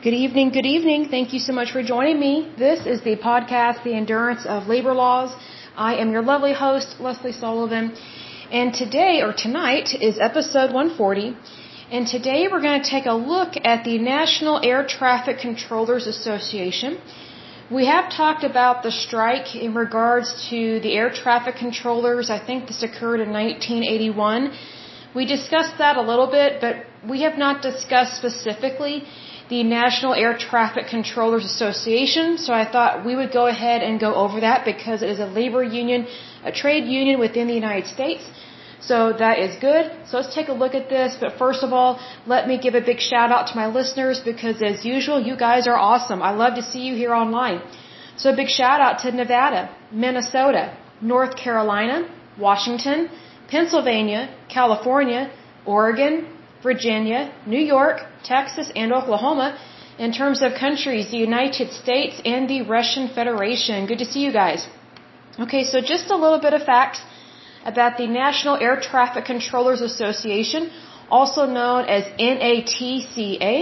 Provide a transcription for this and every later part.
Good evening, good evening. Thank you so much for joining me. This is the podcast, The Endurance of Labor Laws. I am your lovely host, Lesley Sullivan. And today, or tonight, is episode 140. And today we're going to take a look at the National Air Traffic Controllers Association. We have talked about the strike in regards to the air traffic controllers. I think this occurred in 1981. We discussed that a little bit, but we have not discussed specifically the National Air Traffic Controllers Association, so I thought we would go ahead and go over that because it is a labor union, a trade union within the United States. So that is good. So let's take a look at this. But first of all, let me give a big shout out to my listeners because as usual, you guys are awesome. I love to see you here online. So a big shout out to Nevada, Minnesota, North Carolina, Washington, Pennsylvania, California, Oregon, Virginia, New York, Texas, and Oklahoma. In terms of countries, the United States and the Russian Federation. Good to see you guys. Okay, so just a little bit of facts about the National Air Traffic Controllers Association, also known as NATCA.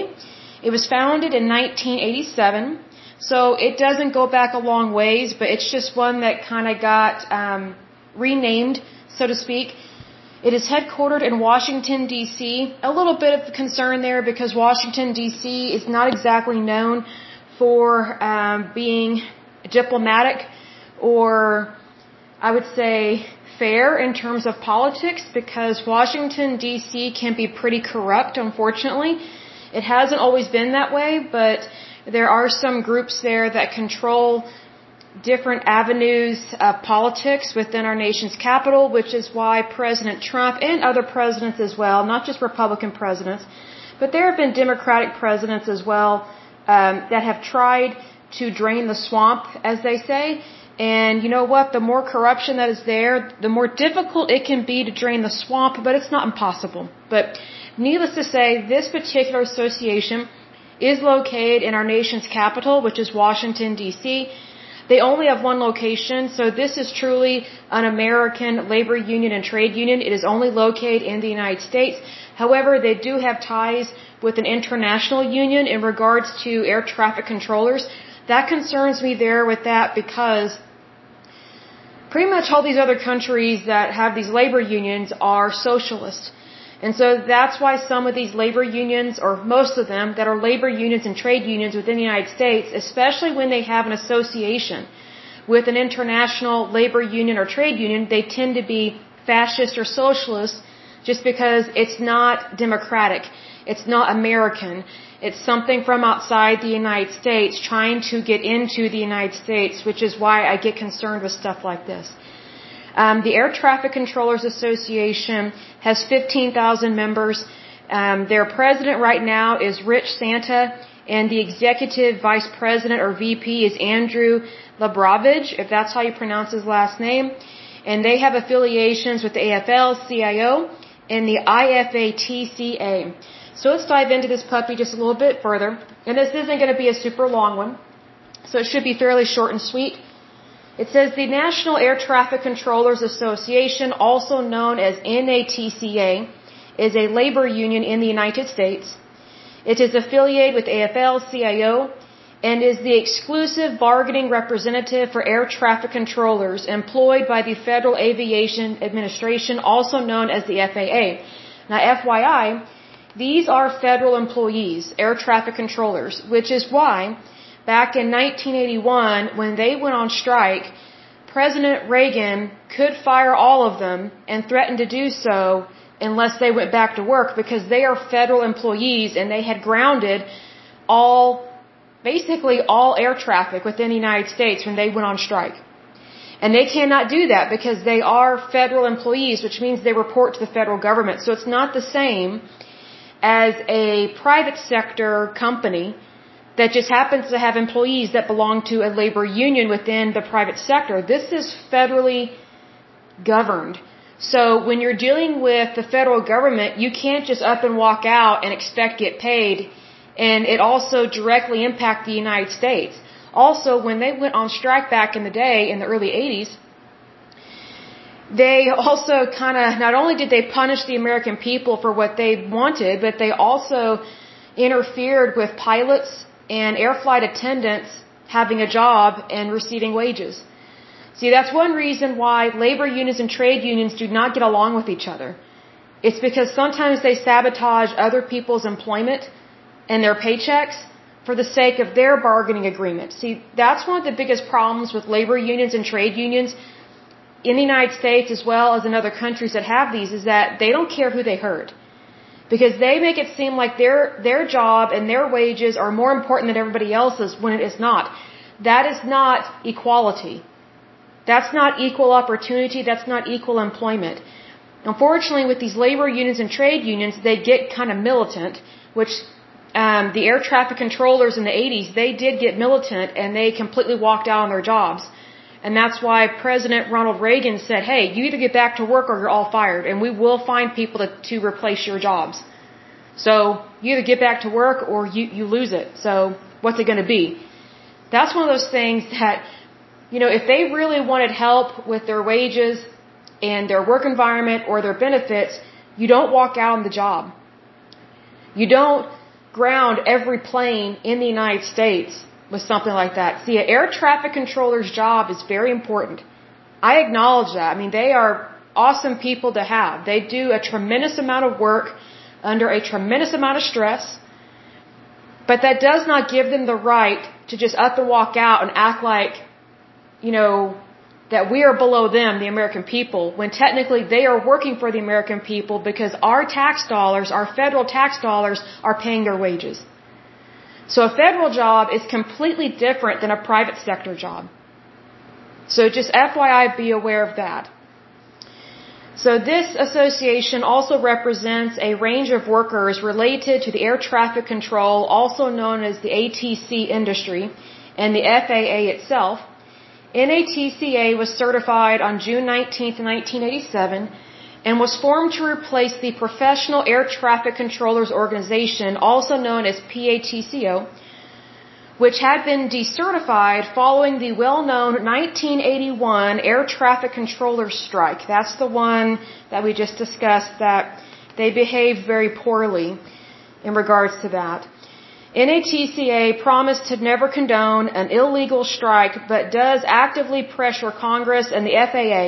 It was founded in 1987, so it doesn't go back a long ways, but it's just one that kind of got um, renamed, so to speak. It is headquartered in Washington, D.C. A little bit of concern there because Washington, D.C. is not exactly known for um, being diplomatic or, I would say, fair in terms of politics because Washington, D.C. can be pretty corrupt, unfortunately. It hasn't always been that way, but there are some groups there that control different avenues of politics within our nation's capital, which is why President Trump and other presidents as well, not just Republican presidents, but there have been Democratic presidents as well um, that have tried to drain the swamp, as they say, and you know what? The more corruption that is there, the more difficult it can be to drain the swamp, but it's not impossible. But needless to say, this particular association is located in our nation's capital, which is Washington, D.C. They only have one location, so this is truly an American labor union and trade union. It is only located in the United States. However, they do have ties with an international union in regards to air traffic controllers. That concerns me there with that because pretty much all these other countries that have these labor unions are socialist. And so that's why some of these labor unions, or most of them, that are labor unions and trade unions within the United States, especially when they have an association with an international labor union or trade union, they tend to be fascist or socialist just because it's not democratic. It's not American. It's something from outside the United States trying to get into the United States, which is why I get concerned with stuff like this. Um, the Air Traffic Controllers Association has 15,000 members. Um, their president right now is Rich Santa, and the executive vice president or VP is Andrew Labrovage, if that's how you pronounce his last name. And they have affiliations with the AFL-CIO and the IFATCA. So let's dive into this puppy just a little bit further. And this isn't going to be a super long one. So it should be fairly short and sweet. It says the National Air Traffic Controllers Association, also known as NATCA, is a labor union in the United States. It is affiliated with AFL-CIO and is the exclusive bargaining representative for air traffic controllers employed by the Federal Aviation Administration, also known as the FAA. Now, FYI, these are federal employees, air traffic controllers, which is why back in 1981, when they went on strike, President Reagan could fire all of them and threatened to do so unless they went back to work because they are federal employees and they had grounded all, basically all air traffic within the United States when they went on strike. And they cannot do that because they are federal employees, which means they report to the federal government. So it's not the same as a private sector company that just happens to have employees that belong to a labor union within the private sector. This is federally governed. So when you're dealing with the federal government, you can't just up and walk out and expect to get paid. And it also directly impacts the United States. Also, when they went on strike back in the day, in the early 80s, they also kind of not only did they punish the American people for what they wanted, but they also, interfered with pilots and air flight attendants having a job and receiving wages. See, that's one reason why labor unions and trade unions do not get along with each other. It's because sometimes they sabotage other people's employment and their paychecks for the sake of their bargaining agreement. See, that's one of the biggest problems with labor unions and trade unions in the United States as well as in other countries that have these is that they don't care who they hurt. Because they make it seem like their their job and their wages are more important than everybody else's when it is not. That is not equality. That's not equal opportunity, that's not equal employment. Unfortunately, with these labor unions and trade unions, they get kind of militant, which um, the air traffic controllers in the 80s, they did get militant and they completely walked out on their jobs. And that's why President Ronald Reagan said, hey, you either get back to work or you're all fired, and we will find people to, to replace your jobs. So you either get back to work or you, you lose it. So what's it going to be? That's one of those things that, you know, if they really wanted help with their wages and their work environment or their benefits, you don't walk out on the job. You don't ground every plane in the United States with something like that. See, an air traffic controller's job is very important. I acknowledge that. I mean, they are awesome people to have. They do a tremendous amount of work under a tremendous amount of stress, but that does not give them the right to just up and walk out and act like, you know, that we are below them, the American people, when technically they are working for the American people because our tax dollars, our federal tax dollars, are paying their wages. So a federal job is completely different than a private sector job. So just FYI, be aware of that. So this association also represents a range of workers related to the air traffic control, also known as the ATC industry, and the FAA itself. NATCA was certified on June 19, 1987, and was formed to replace the Professional Air Traffic Controllers Organization, also known as PATCO, which had been decertified following the well-known 1981 air traffic controllers strike. That's the one that we just discussed that they behaved very poorly in regards to that. NATCA promised to never condone an illegal strike, but does actively pressure Congress and the FAA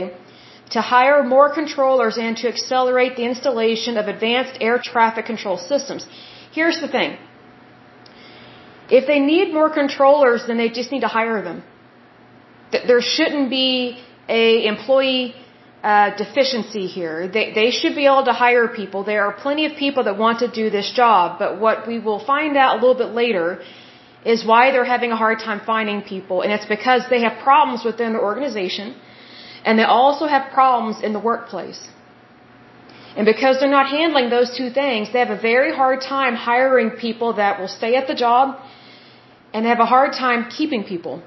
to hire more controllers and to accelerate the installation of advanced air traffic control systems. Here's the thing. If they need more controllers, then they just need to hire them. There shouldn't be a employee uh, deficiency here. They, they should be able to hire people. There are plenty of people that want to do this job, but what we will find out a little bit later is why they're having a hard time finding people, and it's because they have problems within their organization and they also have problems in the workplace. And because they're not handling those two things, they have a very hard time hiring people that will stay at the job and they have a hard time keeping people.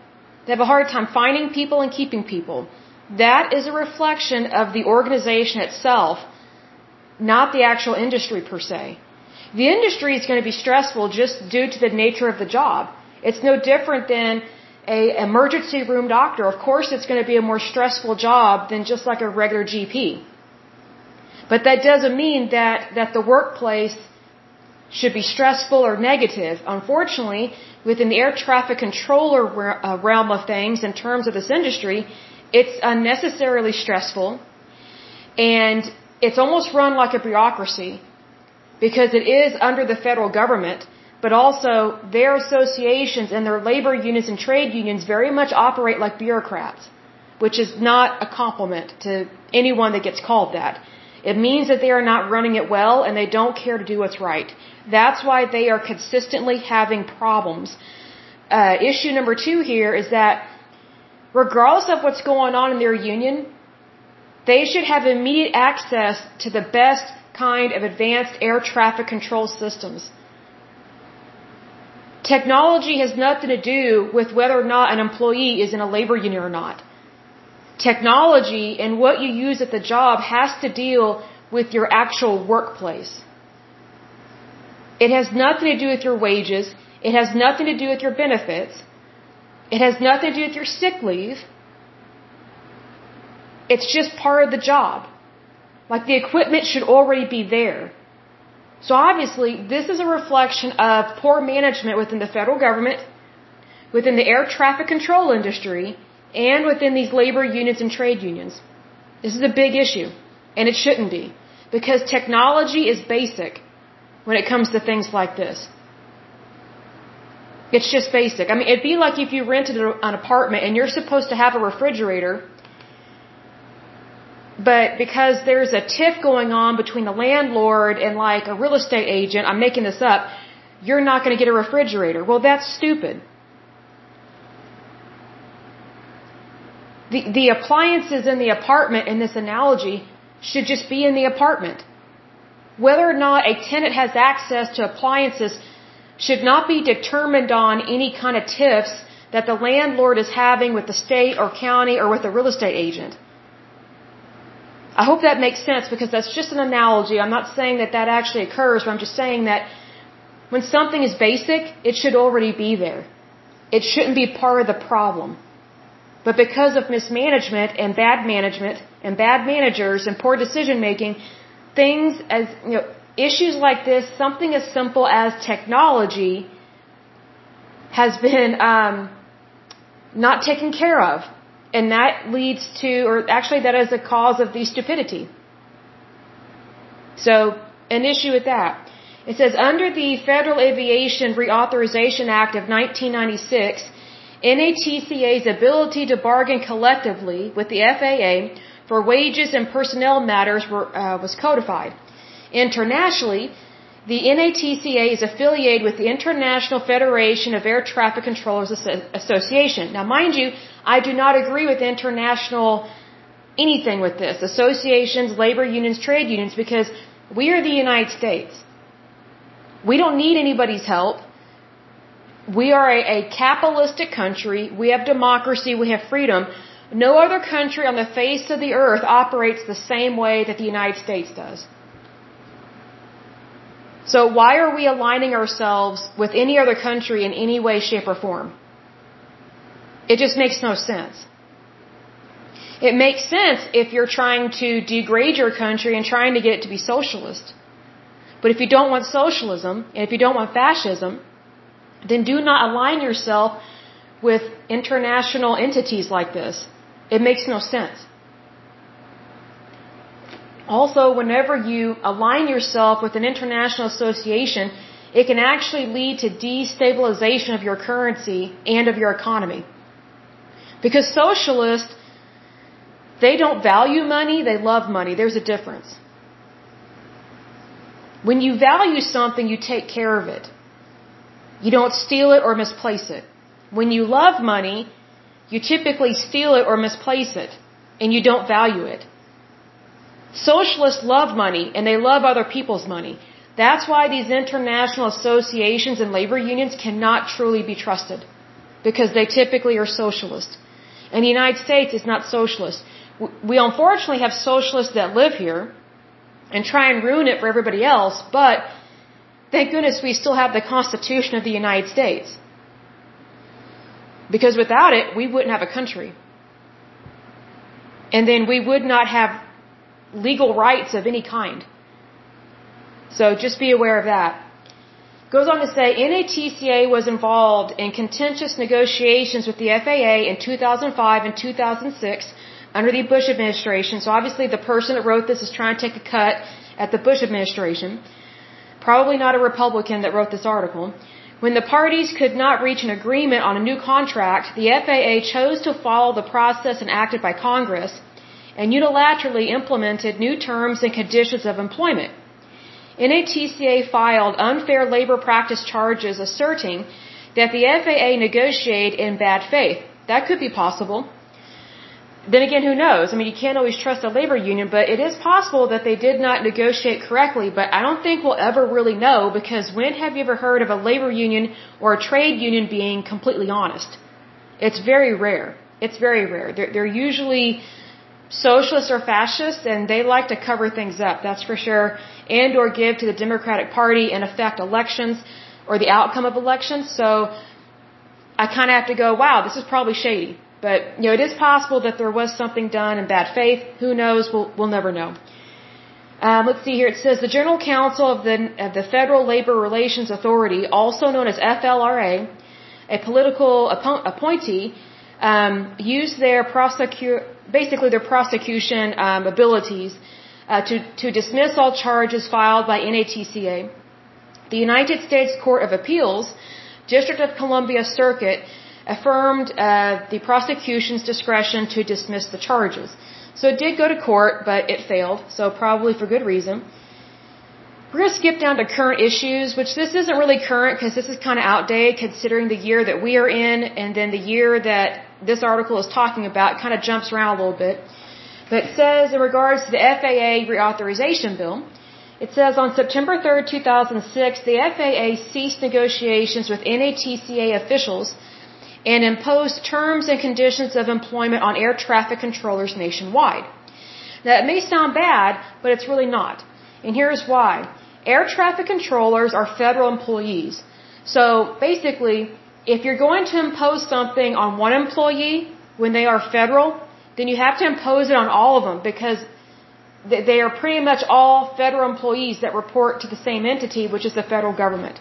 They have a hard time finding people and keeping people. That is a reflection of the organization itself, not the actual industry per se. The industry is going to be stressful just due to the nature of the job. It's no different than a emergency room doctor, of course it's going to be a more stressful job than just like a regular GP. But that doesn't mean that, that the workplace should be stressful or negative. Unfortunately, within the air traffic controller uh, realm of things in terms of this industry, it's unnecessarily stressful and it's almost run like a bureaucracy because it is under the federal government but also their associations and their labor unions and trade unions very much operate like bureaucrats, which is not a compliment to anyone that gets called that. It means that they are not running it well and they don't care to do what's right. That's why they are consistently having problems. Uh, issue number two here is that regardless of what's going on in their union, they should have immediate access to the best kind of advanced air traffic control systems. Technology has nothing to do with whether or not an employee is in a labor union or not. Technology and what you use at the job has to deal with your actual workplace. It has nothing to do with your wages. It has nothing to do with your benefits. It has nothing to do with your sick leave. It's just part of the job. Like the equipment should already be there. So obviously, this is a reflection of poor management within the federal government, within the air traffic control industry, and within these labor unions and trade unions. This is a big issue, and it shouldn't be, because technology is basic when it comes to things like this. It's just basic. I mean, it'd be like if you rented an apartment and you're supposed to have a refrigerator, but because there's a tiff going on between the landlord and like a real estate agent, I'm making this up, you're not going to get a refrigerator. Well, that's stupid. The, the appliances in the apartment in this analogy should just be in the apartment. Whether or not a tenant has access to appliances should not be determined on any kind of tiffs that the landlord is having with the state or county or with the real estate agent. I hope that makes sense because that's just an analogy. I'm not saying that that actually occurs, but I'm just saying that when something is basic, it should already be there. It shouldn't be part of the problem. But because of mismanagement and bad management and bad managers and poor decision making, things as, you know, issues like this, something as simple as technology has been um, not taken care of. And that leads to, or actually that is a cause of the stupidity. So, an issue with that. It says, under the Federal Aviation Reauthorization Act of 1996, NATCA's ability to bargain collectively with the FAA for wages and personnel matters were, uh, was codified. Internationally, the NATCA is affiliated with the International Federation of Air Traffic Controllers Association. Now, mind you, I do not agree with international anything with this associations, labor unions, trade unions, because we are the United States. We don't need anybody's help. We are a, a capitalistic country. We have democracy. We have freedom. No other country on the face of the earth operates the same way that the United States does. So why are we aligning ourselves with any other country in any way, shape, or form? It just makes no sense. It makes sense if you're trying to degrade your country and trying to get it to be socialist. But if you don't want socialism, and if you don't want fascism, then do not align yourself with international entities like this. It makes no sense. Also, whenever you align yourself with an international association, it can actually lead to destabilization of your currency and of your economy. Because socialists, they don't value money, they love money. There's a difference. When you value something, you take care of it. You don't steal it or misplace it. When you love money, you typically steal it or misplace it, and you don't value it. Socialists love money and they love other people's money. That's why these international associations and labor unions cannot truly be trusted. Because they typically are socialist. And the United States is not socialist. We unfortunately have socialists that live here and try and ruin it for everybody else, but thank goodness we still have the Constitution of the United States. Because without it, we wouldn't have a country. And then we would not have legal rights of any kind. So just be aware of that. Goes on to say NATCA was involved in contentious negotiations with the FAA in 2005 and 2006 under the Bush administration. So obviously the person that wrote this is trying to take a cut at the Bush administration. Probably not a Republican that wrote this article. When the parties could not reach an agreement on a new contract, the FAA chose to follow the process enacted by Congress and unilaterally implemented new terms and conditions of employment. NATCA filed unfair labor practice charges asserting that the FAA negotiated in bad faith. That could be possible. Then again, who knows? I mean, you can't always trust a labor union, but it is possible that they did not negotiate correctly, but I don't think we'll ever really know because when have you ever heard of a labor union or a trade union being completely honest? It's very rare. It's very rare. They're, they're usually socialists or fascists and they like to cover things up, that's for sure, and or give to the Democratic Party and affect elections or the outcome of elections. So I kind of have to go, wow, this is probably shady. But, you know, it is possible that there was something done in bad faith. Who knows? We'll, we'll never know. Um, let's see here. It says the General Counsel of the, of the Federal Labor Relations Authority, also known as FLRA, a political appointee, um, used their prosecute, basically their prosecution um, abilities uh, to, to dismiss all charges filed by NATCA. The United States Court of Appeals, District of Columbia Circuit, affirmed uh, the prosecution's discretion to dismiss the charges. So it did go to court, but it failed, so probably for good reason. We're going to skip down to current issues, which this isn't really current because this is kind of outdated considering the year that we are in and then the year that this article is talking about kind of jumps around a little bit. But it says in regards to the FAA reauthorization bill, it says on September 3rd, 2006, the FAA ceased negotiations with NATCA officials and imposed terms and conditions of employment on air traffic controllers nationwide. Now, it may sound bad, but it's really not. And here's why. Air traffic controllers are federal employees. So basically, if you're going to impose something on one employee when they are federal, then you have to impose it on all of them because they are pretty much all federal employees that report to the same entity, which is the federal government.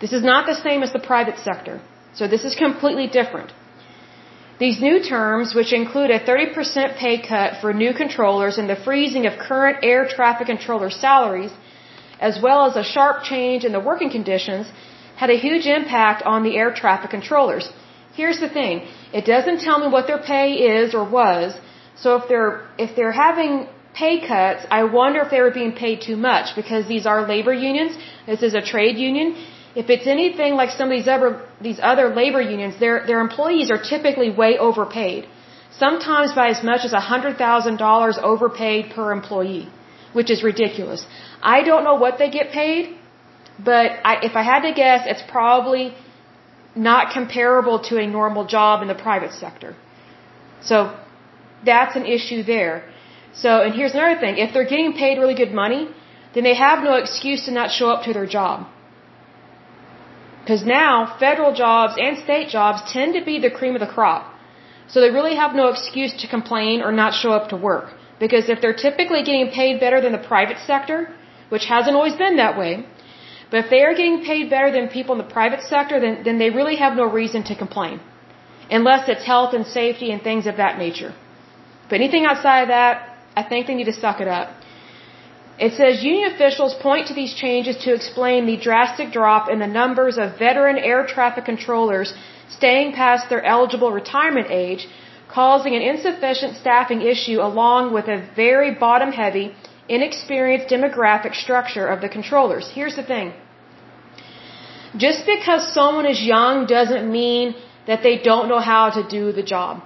This is not the same as the private sector. So this is completely different. These new terms, which include a 30% pay cut for new controllers and the freezing of current air traffic controller salaries, as well as a sharp change in the working conditions, had a huge impact on the air traffic controllers. Here's the thing. It doesn't tell me what their pay is or was. So if they're, if they're having pay cuts, I wonder if they were being paid too much because these are labor unions. This is a trade union if it's anything like some of these other these other labor unions, their their employees are typically way overpaid. Sometimes by as much as hundred thousand dollars overpaid per employee, which is ridiculous. I don't know what they get paid, but I, if I had to guess, it's probably not comparable to a normal job in the private sector. So that's an issue there. So, and here's another thing. If they're getting paid really good money, then they have no excuse to not show up to their job. Because now federal jobs and state jobs tend to be the cream of the crop. So they really have no excuse to complain or not show up to work. Because if they're typically getting paid better than the private sector, which hasn't always been that way, but if they are getting paid better than people in the private sector, then, then they really have no reason to complain. Unless it's health and safety and things of that nature. But anything outside of that, I think they need to suck it up. It says union officials point to these changes to explain the drastic drop in the numbers of veteran air traffic controllers staying past their eligible retirement age, causing an insufficient staffing issue along with a very bottom heavy, inexperienced demographic structure of the controllers. Here's the thing. Just because someone is young doesn't mean that they don't know how to do the job.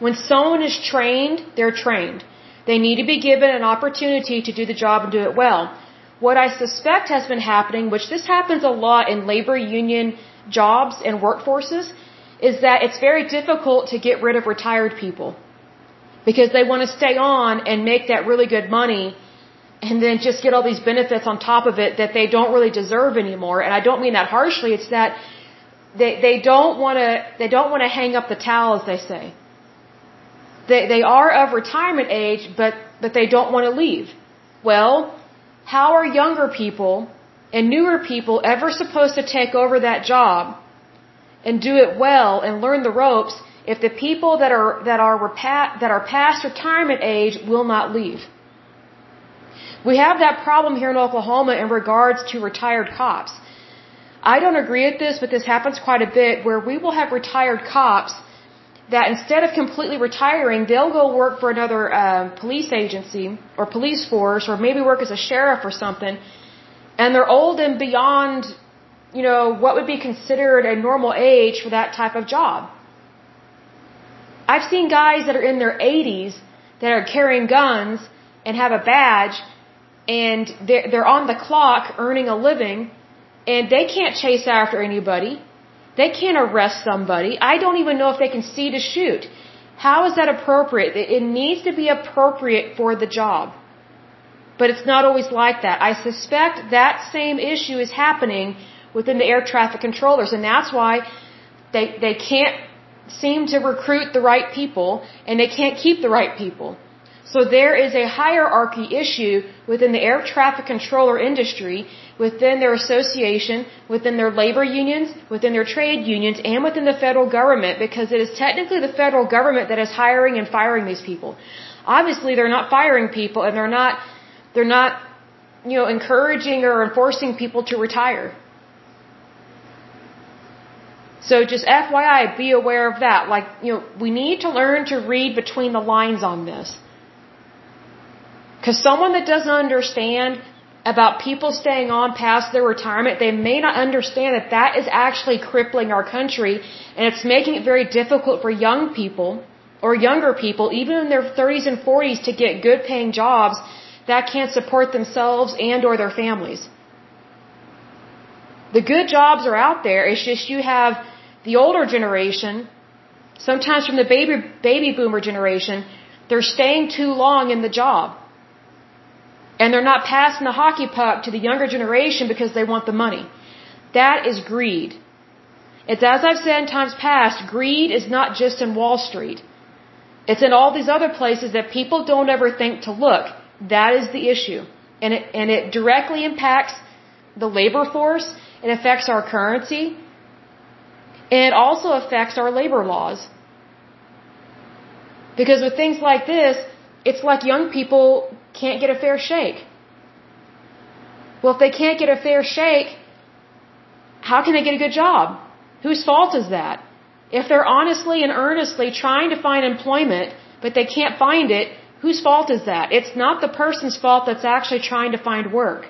When someone is trained, they're trained. They need to be given an opportunity to do the job and do it well. What I suspect has been happening, which this happens a lot in labor union jobs and workforces, is that it's very difficult to get rid of retired people. Because they want to stay on and make that really good money and then just get all these benefits on top of it that they don't really deserve anymore. And I don't mean that harshly, it's that they, they don't want to, they don't want to hang up the towel as they say. They, they are of retirement age, but, but they don't want to leave. Well, how are younger people and newer people ever supposed to take over that job and do it well and learn the ropes if the people that are that are that are past retirement age will not leave? We have that problem here in Oklahoma in regards to retired cops. I don't agree with this, but this happens quite a bit where we will have retired cops that instead of completely retiring, they'll go work for another uh, police agency or police force or maybe work as a sheriff or something. And they're old and beyond, you know, what would be considered a normal age for that type of job. I've seen guys that are in their 80s that are carrying guns and have a badge and they're, they're on the clock earning a living and they can't chase after anybody they can't arrest somebody. I don't even know if they can see to shoot. How is that appropriate? It needs to be appropriate for the job. But it's not always like that. I suspect that same issue is happening within the air traffic controllers, and that's why they, they can't seem to recruit the right people and they can't keep the right people. So there is a hierarchy issue within the air traffic controller industry, within their association, within their labor unions, within their trade unions, and within the federal government because it is technically the federal government that is hiring and firing these people. Obviously, they're not firing people and they're not, they're not, you know, encouraging or enforcing people to retire. So just FYI, be aware of that. Like, you know, we need to learn to read between the lines on this. Because someone that doesn't understand about people staying on past their retirement, they may not understand that that is actually crippling our country and it's making it very difficult for young people or younger people, even in their 30s and 40s, to get good paying jobs that can't support themselves and or their families. The good jobs are out there. It's just you have the older generation, sometimes from the baby, baby boomer generation, they're staying too long in the job. And they're not passing the hockey puck to the younger generation because they want the money. That is greed. It's as I've said in times past, greed is not just in Wall Street. It's in all these other places that people don't ever think to look. That is the issue. And it, and it directly impacts the labor force. It affects our currency. It also affects our labor laws. Because with things like this, it's like young people can't get a fair shake. Well, if they can't get a fair shake, how can they get a good job? Whose fault is that? If they're honestly and earnestly trying to find employment, but they can't find it, whose fault is that? It's not the person's fault that's actually trying to find work.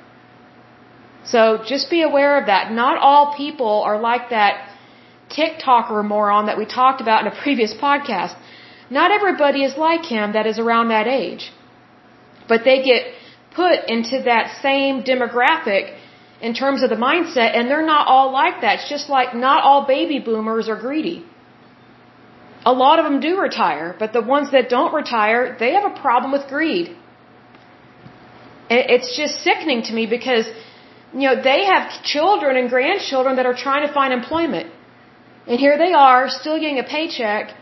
So just be aware of that. Not all people are like that TikToker moron that we talked about in a previous podcast. Not everybody is like him that is around that age. But they get put into that same demographic in terms of the mindset, and they're not all like that. It's just like not all baby boomers are greedy. A lot of them do retire, but the ones that don't retire, they have a problem with greed. It's just sickening to me because, you know, they have children and grandchildren that are trying to find employment. And here they are, still getting a paycheck,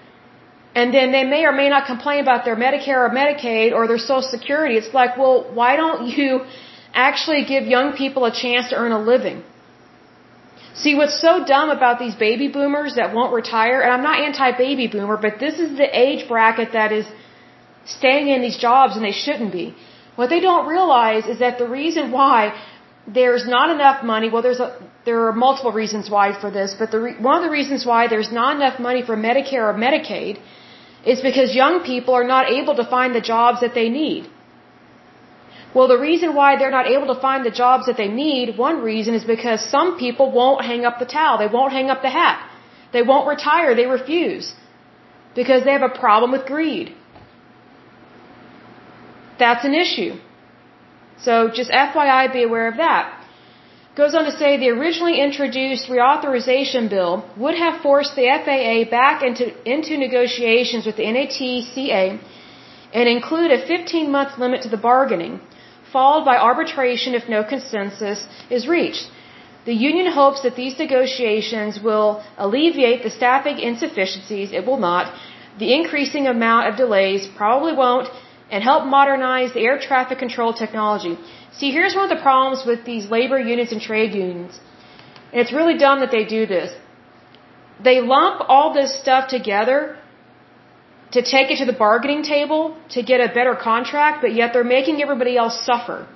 and then they may or may not complain about their Medicare or Medicaid or their Social Security. It's like, well, why don't you actually give young people a chance to earn a living? See, what's so dumb about these baby boomers that won't retire, and I'm not anti-baby boomer, but this is the age bracket that is staying in these jobs and they shouldn't be. What they don't realize is that the reason why there's not enough money. Well, there's a, there are multiple reasons why for this, but the re, one of the reasons why there's not enough money for Medicare or Medicaid is because young people are not able to find the jobs that they need. Well, the reason why they're not able to find the jobs that they need, one reason is because some people won't hang up the towel. They won't hang up the hat. They won't retire. They refuse. Because they have a problem with greed. That's an issue. So just FYI, be aware of that. Goes on to say the originally introduced reauthorization bill would have forced the FAA back into, into negotiations with the NATCA and include a 15 month limit to the bargaining, followed by arbitration if no consensus is reached. The union hopes that these negotiations will alleviate the staffing insufficiencies. It will not. The increasing amount of delays probably won't and help modernize the air traffic control technology. See, here's one of the problems with these labor unions and trade unions. And it's really dumb that they do this. They lump all this stuff together to take it to the bargaining table to get a better contract, but yet they're making everybody else suffer.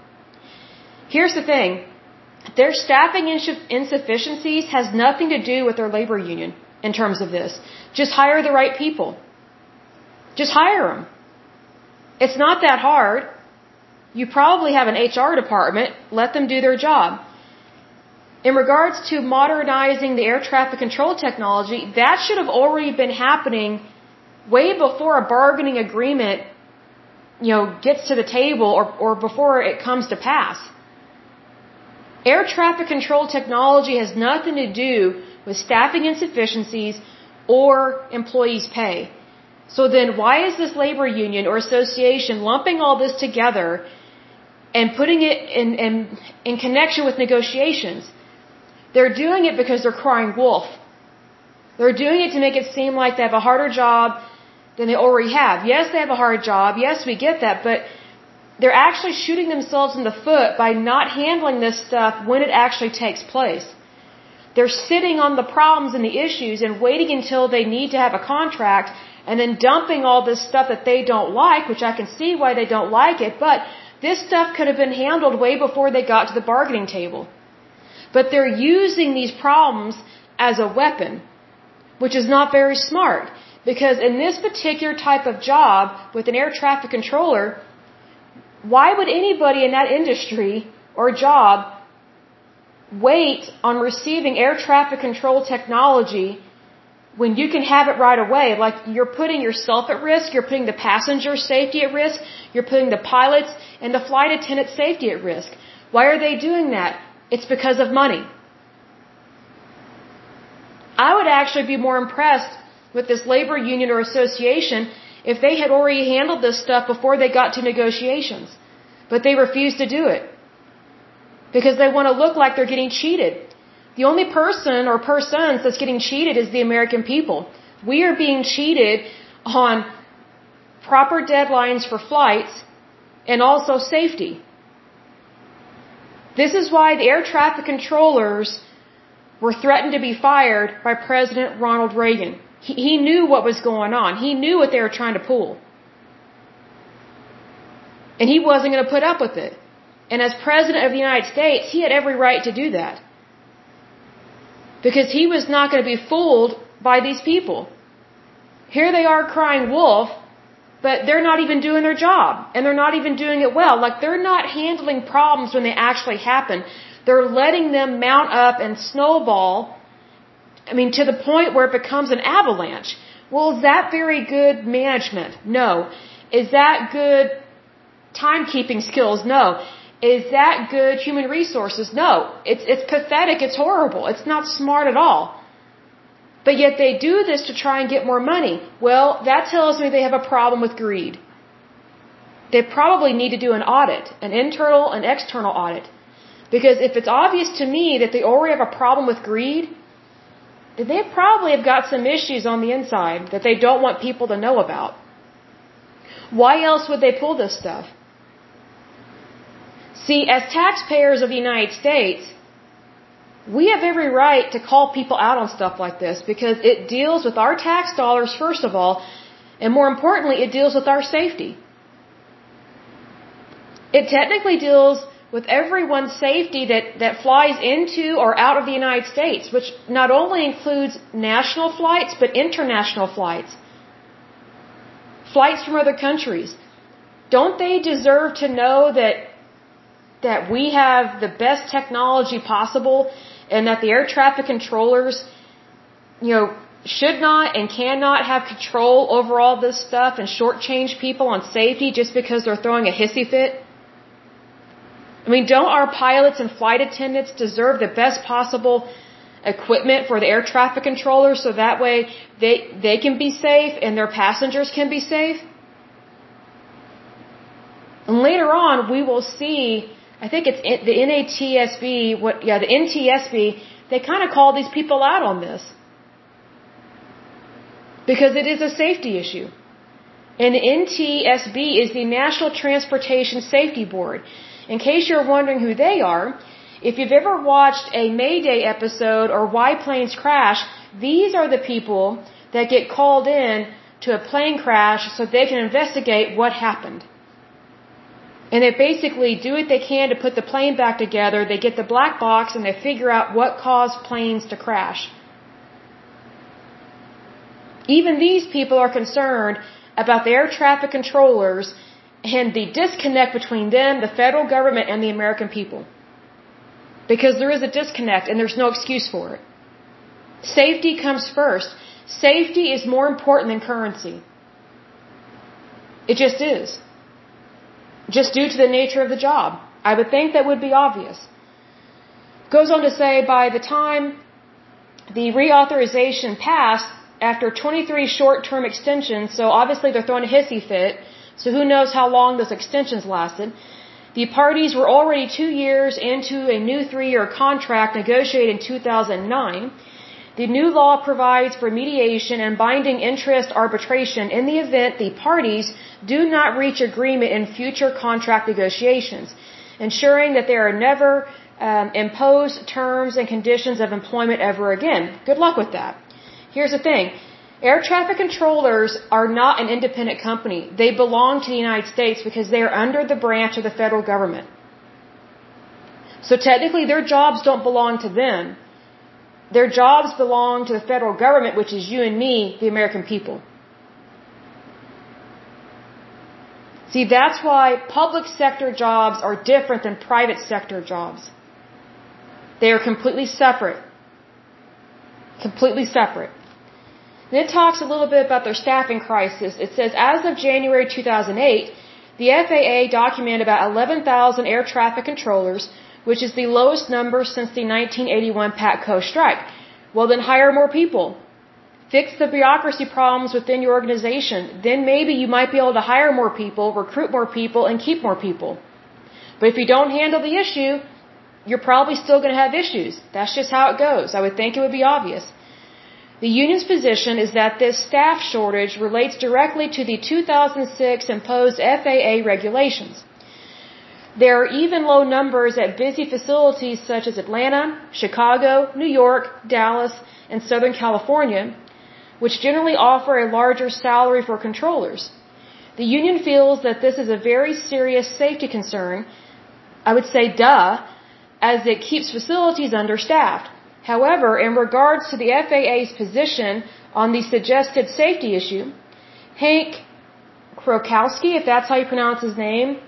Here's the thing. Their staffing insufficiencies has nothing to do with their labor union in terms of this. Just hire the right people. Just hire them. It's not that hard. You probably have an HR department. Let them do their job. In regards to modernizing the air traffic control technology, that should have already been happening way before a bargaining agreement, you know, gets to the table or, or before it comes to pass. Air traffic control technology has nothing to do with staffing insufficiencies or employees' pay. So then why is this labor union or association lumping all this together and putting it in, in, in connection with negotiations? They're doing it because they're crying wolf. They're doing it to make it seem like they have a harder job than they already have. Yes, they have a hard job. Yes, we get that, but they're actually shooting themselves in the foot by not handling this stuff when it actually takes place. They're sitting on the problems and the issues and waiting until they need to have a contract and then dumping all this stuff that they don't like, which I can see why they don't like it, but this stuff could have been handled way before they got to the bargaining table. But they're using these problems as a weapon, which is not very smart. Because in this particular type of job with an air traffic controller, why would anybody in that industry or job wait on receiving air traffic control technology when you can have it right away? Like you're putting yourself at risk, you're putting the passenger safety at risk, you're putting the pilots and the flight attendant safety at risk. Why are they doing that? It's because of money. I would actually be more impressed with this labor union or association if they had already handled this stuff before they got to negotiations. But they refuse to do it. Because they want to look like they're getting cheated. The only person or persons that's getting cheated is the American people. We are being cheated on proper deadlines for flights and also safety. This is why the air traffic controllers were threatened to be fired by President Ronald Reagan. He, he knew what was going on. He knew what they were trying to pull. And he wasn't going to put up with it. And as President of the United States, he had every right to do that. Because he was not going to be fooled by these people. Here they are crying wolf, but they're not even doing their job. And they're not even doing it well. Like they're not handling problems when they actually happen. They're letting them mount up and snowball I mean, to the point where it becomes an avalanche. Well, is that very good management? No. Is that good timekeeping skills? No. Is that good human resources? No. It's, it's pathetic. It's horrible. It's not smart at all. But yet they do this to try and get more money. Well, that tells me they have a problem with greed. They probably need to do an audit, an internal and external audit. Because if it's obvious to me that they already have a problem with greed, then they probably have got some issues on the inside that they don't want people to know about. Why else would they pull this stuff? See, as taxpayers of the United States, we have every right to call people out on stuff like this because it deals with our tax dollars, first of all, and more importantly, it deals with our safety. It technically deals with everyone's safety that, that flies into or out of the United States, which not only includes national flights, but international flights. Flights from other countries. Don't they deserve to know that, that we have the best technology possible and that the air traffic controllers, you know, should not and cannot have control over all this stuff and shortchange people on safety just because they're throwing a hissy fit? I mean, don't our pilots and flight attendants deserve the best possible equipment for the air traffic controllers so that way they, they can be safe and their passengers can be safe? And later on, we will see, I think it's the NATSB, what, yeah, the NTSB, they kind of call these people out on this. Because it is a safety issue. And the NTSB is the National Transportation Safety Board. In case you're wondering who they are, if you've ever watched a Mayday episode or Why Planes Crash, these are the people that get called in to a plane crash so they can investigate what happened. And they basically do what they can to put the plane back together. They get the black box and they figure out what caused planes to crash. Even these people are concerned about the air traffic controllers and the disconnect between them, the federal government, and the American people. Because there is a disconnect and there's no excuse for it. Safety comes first. Safety is more important than currency. It just is. Just due to the nature of the job. I would think that would be obvious. Goes on to say by the time the reauthorization passed, after 23 short term extensions, so obviously they're throwing a hissy fit, so who knows how long those extensions lasted. The parties were already two years into a new three-year contract negotiated in 2009. The new law provides for mediation and binding interest arbitration in the event the parties do not reach agreement in future contract negotiations, ensuring that there are never um, imposed terms and conditions of employment ever again. Good luck with that. Here's the thing. Air traffic controllers are not an independent company. They belong to the United States because they are under the branch of the federal government. So technically their jobs don't belong to them. Their jobs belong to the federal government, which is you and me, the American people. See, that's why public sector jobs are different than private sector jobs. They are completely separate. Completely separate. Then it talks a little bit about their staffing crisis. It says, as of January 2008, the FAA documented about 11,000 air traffic controllers which is the lowest number since the 1981 PATCO strike. Well, then hire more people. Fix the bureaucracy problems within your organization. Then maybe you might be able to hire more people, recruit more people, and keep more people. But if you don't handle the issue, you're probably still going to have issues. That's just how it goes. I would think it would be obvious. The union's position is that this staff shortage relates directly to the 2006 imposed FAA regulations. There are even low numbers at busy facilities such as Atlanta, Chicago, New York, Dallas, and Southern California, which generally offer a larger salary for controllers. The union feels that this is a very serious safety concern. I would say duh, as it keeps facilities understaffed. However, in regards to the FAA's position on the suggested safety issue, Hank Krakowski, if that's how you pronounce his name,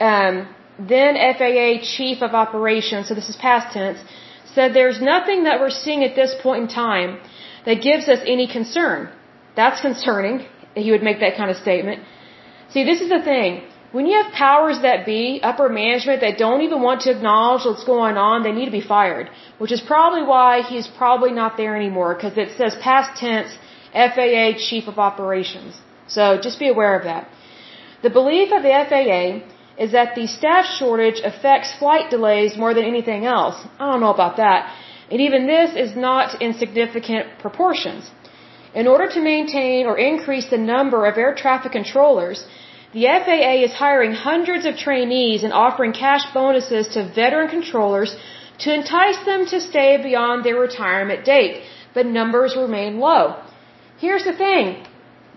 um, then FAA Chief of Operations, so this is past tense, said there's nothing that we're seeing at this point in time that gives us any concern. That's concerning. He would make that kind of statement. See, this is the thing. When you have powers that be, upper management, that don't even want to acknowledge what's going on, they need to be fired. Which is probably why he's probably not there anymore, because it says past tense, FAA Chief of Operations. So just be aware of that. The belief of the FAA is that the staff shortage affects flight delays more than anything else. I don't know about that. And even this is not in significant proportions. In order to maintain or increase the number of air traffic controllers, the FAA is hiring hundreds of trainees and offering cash bonuses to veteran controllers to entice them to stay beyond their retirement date, but numbers remain low. Here's the thing.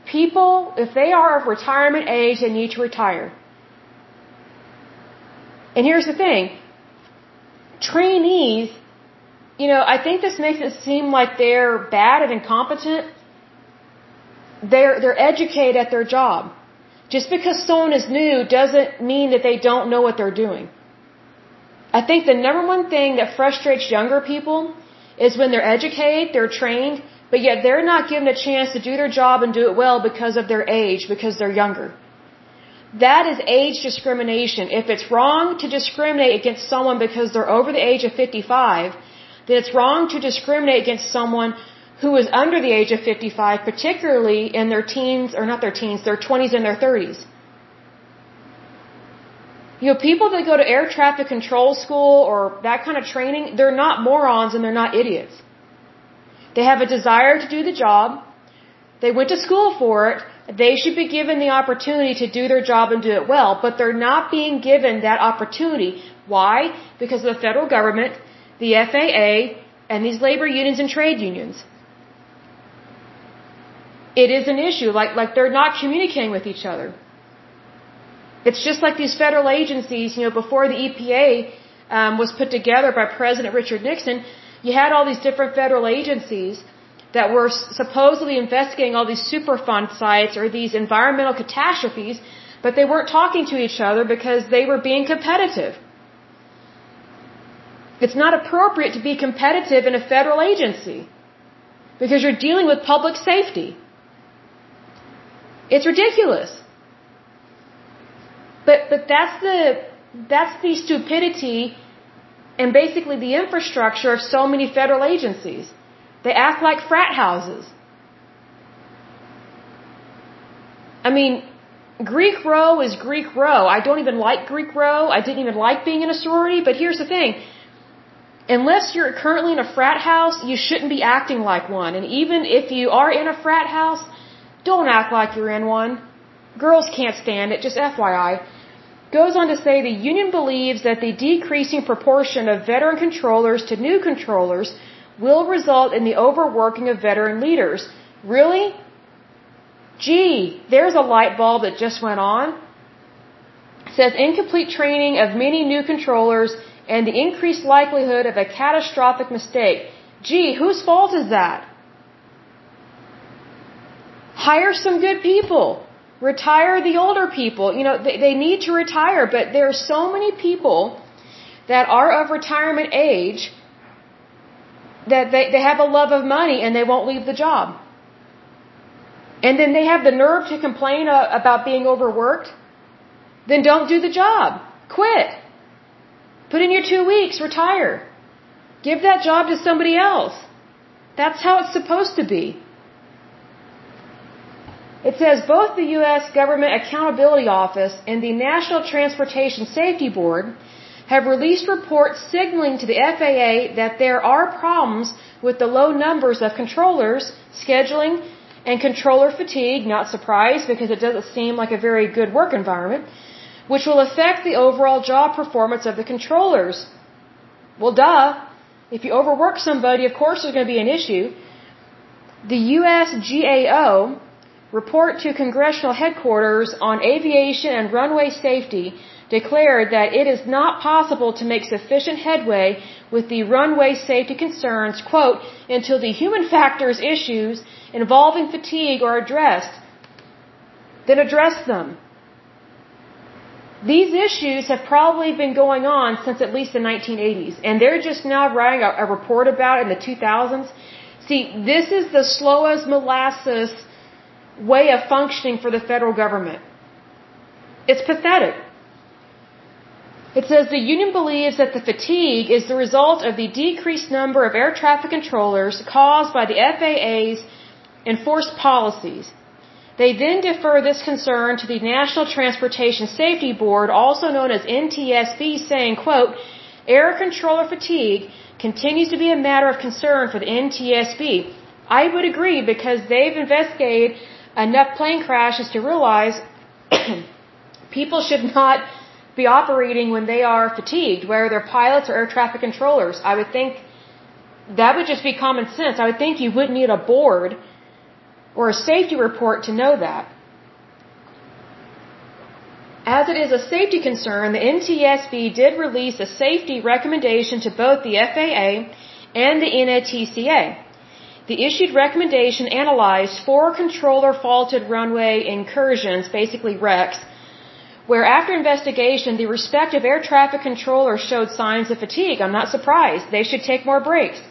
People, if they are of retirement age, they need to retire. And here's the thing. Trainees, you know, I think this makes it seem like they're bad and incompetent. They're, they're educated at their job. Just because someone is new doesn't mean that they don't know what they're doing. I think the number one thing that frustrates younger people is when they're educated, they're trained, but yet they're not given a chance to do their job and do it well because of their age, because they're younger. That is age discrimination. If it's wrong to discriminate against someone because they're over the age of 55, then it's wrong to discriminate against someone who is under the age of 55, particularly in their teens, or not their teens, their 20s and their 30s. You know, people that go to air traffic control school or that kind of training, they're not morons and they're not idiots. They have a desire to do the job. They went to school for it they should be given the opportunity to do their job and do it well, but they're not being given that opportunity. Why? Because of the federal government, the FAA, and these labor unions and trade unions. It is an issue, like, like they're not communicating with each other. It's just like these federal agencies, you know, before the EPA um, was put together by President Richard Nixon, you had all these different federal agencies that were supposedly investigating all these Superfund sites or these environmental catastrophes, but they weren't talking to each other because they were being competitive. It's not appropriate to be competitive in a federal agency because you're dealing with public safety. It's ridiculous. But but that's the that's the stupidity and basically the infrastructure of so many federal agencies. They act like frat houses. I mean, Greek row is Greek row. I don't even like Greek row. I didn't even like being in a sorority, but here's the thing. unless you're currently in a frat house, you shouldn't be acting like one. And even if you are in a frat house, don't act like you're in one. Girls can't stand it, just FYI. Goes on to say the union believes that the decreasing proportion of veteran controllers to new controllers will result in the overworking of veteran leaders. Really? Gee, there's a light bulb that just went on. It says incomplete training of many new controllers and the increased likelihood of a catastrophic mistake. Gee, whose fault is that? Hire some good people. Retire the older people. You know, they, they need to retire, but there are so many people that are of retirement age that they, they have a love of money and they won't leave the job. And then they have the nerve to complain uh, about being overworked. Then don't do the job. Quit. Put in your two weeks, retire. Give that job to somebody else. That's how it's supposed to be. It says both the U.S. Government Accountability Office and the National Transportation Safety Board have released reports signaling to the FAA that there are problems with the low numbers of controllers, scheduling, and controller fatigue, not surprised because it doesn't seem like a very good work environment, which will affect the overall job performance of the controllers. Well, duh. If you overwork somebody, of course there's going to be an issue. The USGAO report to congressional headquarters on aviation and runway safety declared that it is not possible to make sufficient headway with the runway safety concerns, quote, until the human factors issues involving fatigue are addressed. Then address them. These issues have probably been going on since at least the 1980s, and they're just now writing a, a report about it in the 2000s. See, this is the slow as molasses way of functioning for the federal government. It's pathetic. It says the union believes that the fatigue is the result of the decreased number of air traffic controllers caused by the FAA's enforced policies. They then defer this concern to the National Transportation Safety Board, also known as NTSB, saying, quote, air controller fatigue continues to be a matter of concern for the NTSB. I would agree because they've investigated enough plane crashes to realize people should not be operating when they are fatigued, whether they're pilots or air traffic controllers. I would think that would just be common sense. I would think you wouldn't need a board or a safety report to know that. As it is a safety concern, the NTSB did release a safety recommendation to both the FAA and the NATCA. The issued recommendation analyzed four controller faulted runway incursions, basically wrecks, where after investigation the respective air traffic controllers showed signs of fatigue. I'm not surprised. They should take more breaks.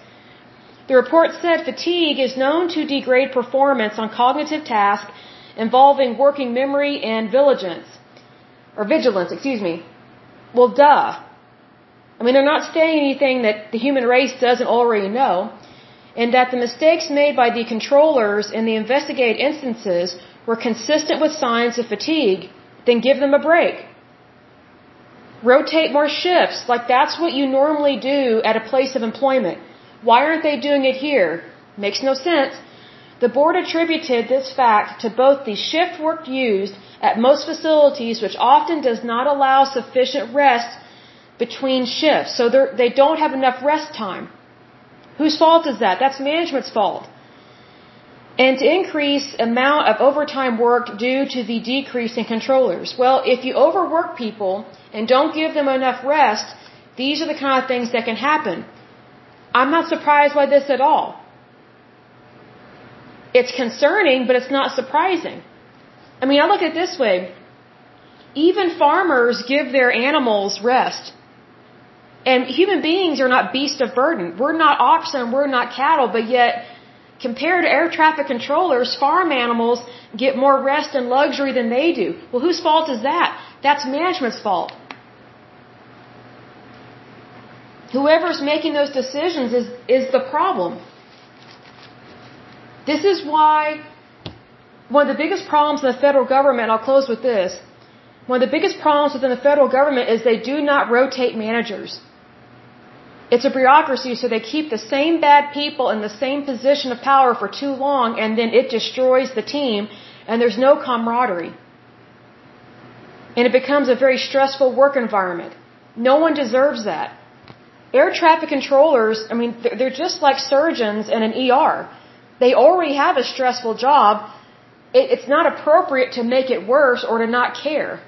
The report said fatigue is known to degrade performance on cognitive tasks involving working memory and vigilance. Or vigilance, excuse me. Well, duh. I mean, they're not saying anything that the human race doesn't already know. And that the mistakes made by the controllers in the investigated instances were consistent with signs of fatigue then give them a break. Rotate more shifts, like that's what you normally do at a place of employment. Why aren't they doing it here? Makes no sense. The board attributed this fact to both the shift work used at most facilities, which often does not allow sufficient rest between shifts, so they don't have enough rest time. Whose fault is that? That's management's fault and to increase amount of overtime worked due to the decrease in controllers. Well, if you overwork people and don't give them enough rest, these are the kind of things that can happen. I'm not surprised by this at all. It's concerning, but it's not surprising. I mean, I look at it this way. Even farmers give their animals rest. And human beings are not beasts of burden. We're not oxen, we're not cattle, but yet Compared to air traffic controllers, farm animals get more rest and luxury than they do. Well, whose fault is that? That's management's fault. Whoever's making those decisions is, is the problem. This is why one of the biggest problems in the federal government, and I'll close with this, one of the biggest problems within the federal government is they do not rotate managers. It's a bureaucracy, so they keep the same bad people in the same position of power for too long, and then it destroys the team, and there's no camaraderie. And it becomes a very stressful work environment. No one deserves that. Air traffic controllers, I mean, they're just like surgeons in an ER. They already have a stressful job. It's not appropriate to make it worse or to not care.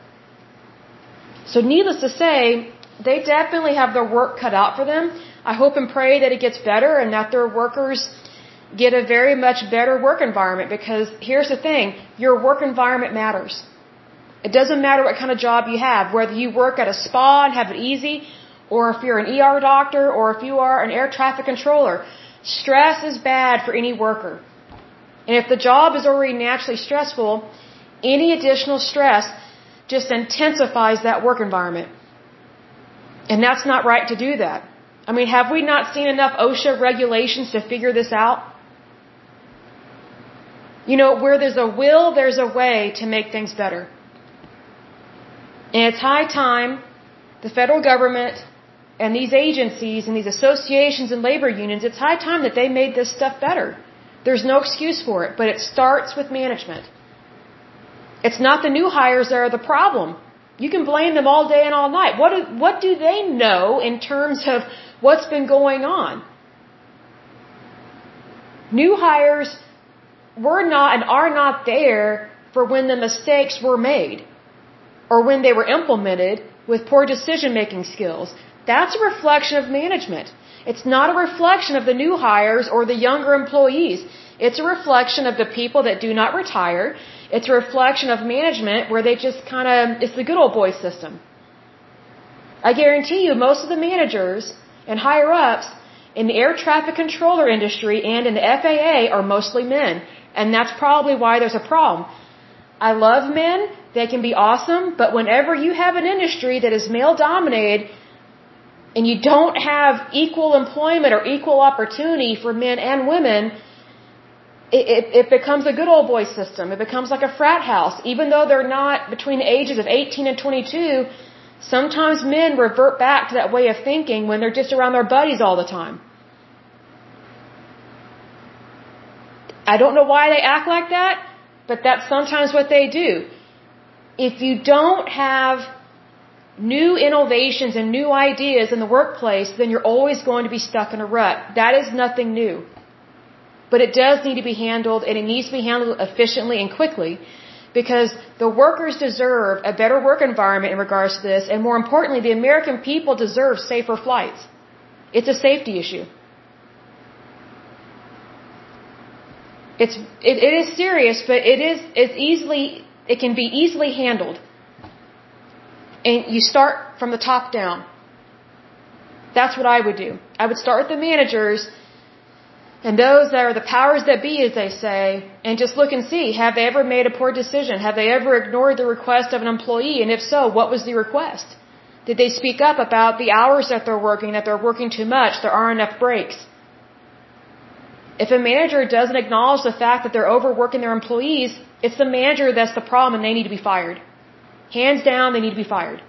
So, needless to say, they definitely have their work cut out for them. I hope and pray that it gets better and that their workers get a very much better work environment because here's the thing your work environment matters. It doesn't matter what kind of job you have, whether you work at a spa and have it easy, or if you're an ER doctor, or if you are an air traffic controller. Stress is bad for any worker. And if the job is already naturally stressful, any additional stress just intensifies that work environment. And that's not right to do that. I mean, have we not seen enough OSHA regulations to figure this out? You know, where there's a will, there's a way to make things better. And it's high time the federal government and these agencies and these associations and labor unions, it's high time that they made this stuff better. There's no excuse for it, but it starts with management. It's not the new hires that are the problem. You can blame them all day and all night. What do, what do they know in terms of what's been going on? New hires were not and are not there for when the mistakes were made or when they were implemented with poor decision making skills. That's a reflection of management. It's not a reflection of the new hires or the younger employees. It's a reflection of the people that do not retire. It's a reflection of management where they just kind of, it's the good old boy system. I guarantee you, most of the managers and higher ups in the air traffic controller industry and in the FAA are mostly men. And that's probably why there's a problem. I love men, they can be awesome, but whenever you have an industry that is male dominated and you don't have equal employment or equal opportunity for men and women, it, it, it becomes a good old boy system. It becomes like a frat house. Even though they're not between the ages of 18 and 22, sometimes men revert back to that way of thinking when they're just around their buddies all the time. I don't know why they act like that, but that's sometimes what they do if you don't have new innovations and new ideas in the workplace, then you're always going to be stuck in a rut. That is nothing new. But it does need to be handled and it needs to be handled efficiently and quickly because the workers deserve a better work environment in regards to this and more importantly, the American people deserve safer flights. It's a safety issue. It's, it, it is serious, but it is, it's easily it can be easily handled. And you start from the top down. That's what I would do. I would start with the managers and those that are the powers that be, as they say, and just look and see, have they ever made a poor decision? Have they ever ignored the request of an employee? And if so, what was the request? Did they speak up about the hours that they're working, that they're working too much, there aren't enough breaks? If a manager doesn't acknowledge the fact that they're overworking their employees, it's the manager that's the problem and they need to be fired. Hands down, they need to be fired.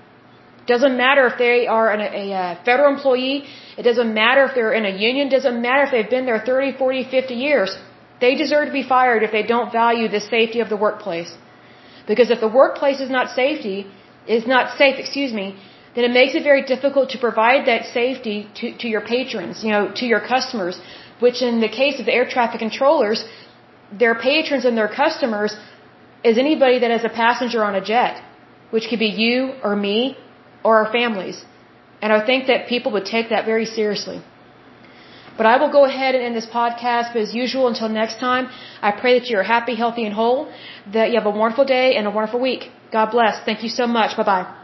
Doesn't matter if they are an, a, a uh, federal employee. It doesn't matter if they're in a union. Doesn't matter if they've been there 30, 40, 50 years. They deserve to be fired if they don't value the safety of the workplace. Because if the workplace is not safety, is not safe, excuse me, then it makes it very difficult to provide that safety to, to your patrons, you know, to your customers, which in the case of the air traffic controllers, their patrons and their customers is anybody that has a passenger on a jet, which could be you or me or our families. And I think that people would take that very seriously. But I will go ahead and end this podcast. But as usual, until next time, I pray that you're happy, healthy, and whole, that you have a wonderful day and a wonderful week. God bless. Thank you so much. Bye bye.